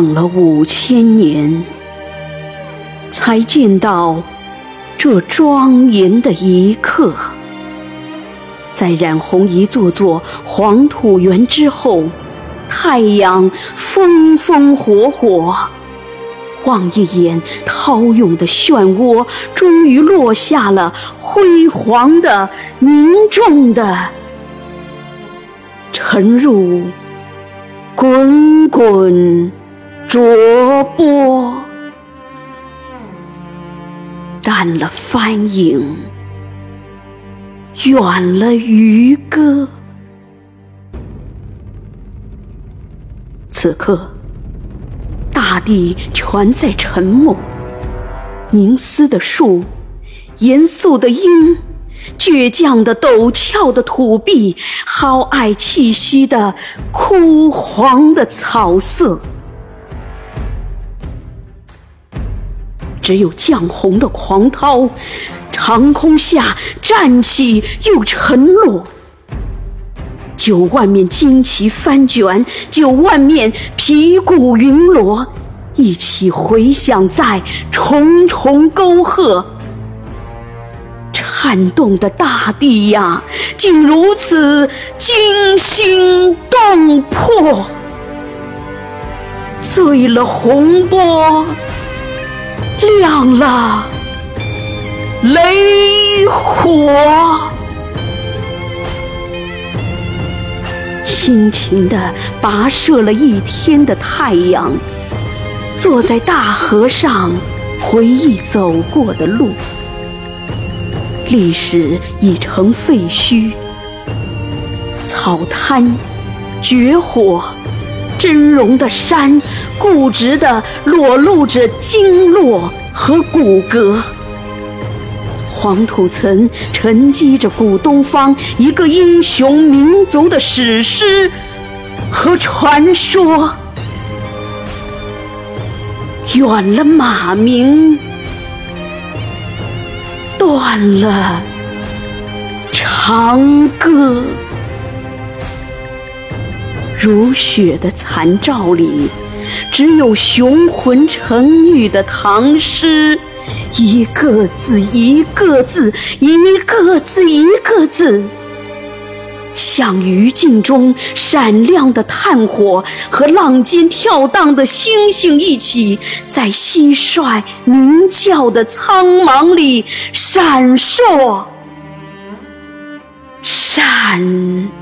等了五千年，才见到这庄严的一刻。在染红一座座黄土原之后，太阳风风火火。望一眼涛涌的漩涡，终于落下了辉煌的、凝重的，沉入滚滚浊波，淡了帆影，远了渔歌。此刻。大地全在沉默，凝思的树，严肃的鹰，倔强的陡峭的土壁，豪爱气息的枯黄的草色，只有绛红的狂涛，长空下站起又沉落。九万面旌旗翻卷，九万面皮鼓云锣，一起回响在重重沟壑。颤动的大地呀，竟如此惊心动魄，醉了洪波，亮了雷火。辛勤地跋涉了一天的太阳，坐在大河上回忆走过的路。历史已成废墟，草滩、绝火、峥嵘的山，固执地裸露着经络和骨骼。黄土层沉积着古东方一个英雄民族的史诗和传说，远了马鸣，断了长歌，如雪的残照里，只有雄浑沉郁的唐诗。一个字一个字，一个字一个字，像余烬中闪亮的炭火和浪尖跳荡的星星一起，在蟋蟀鸣叫的苍茫里闪烁，闪。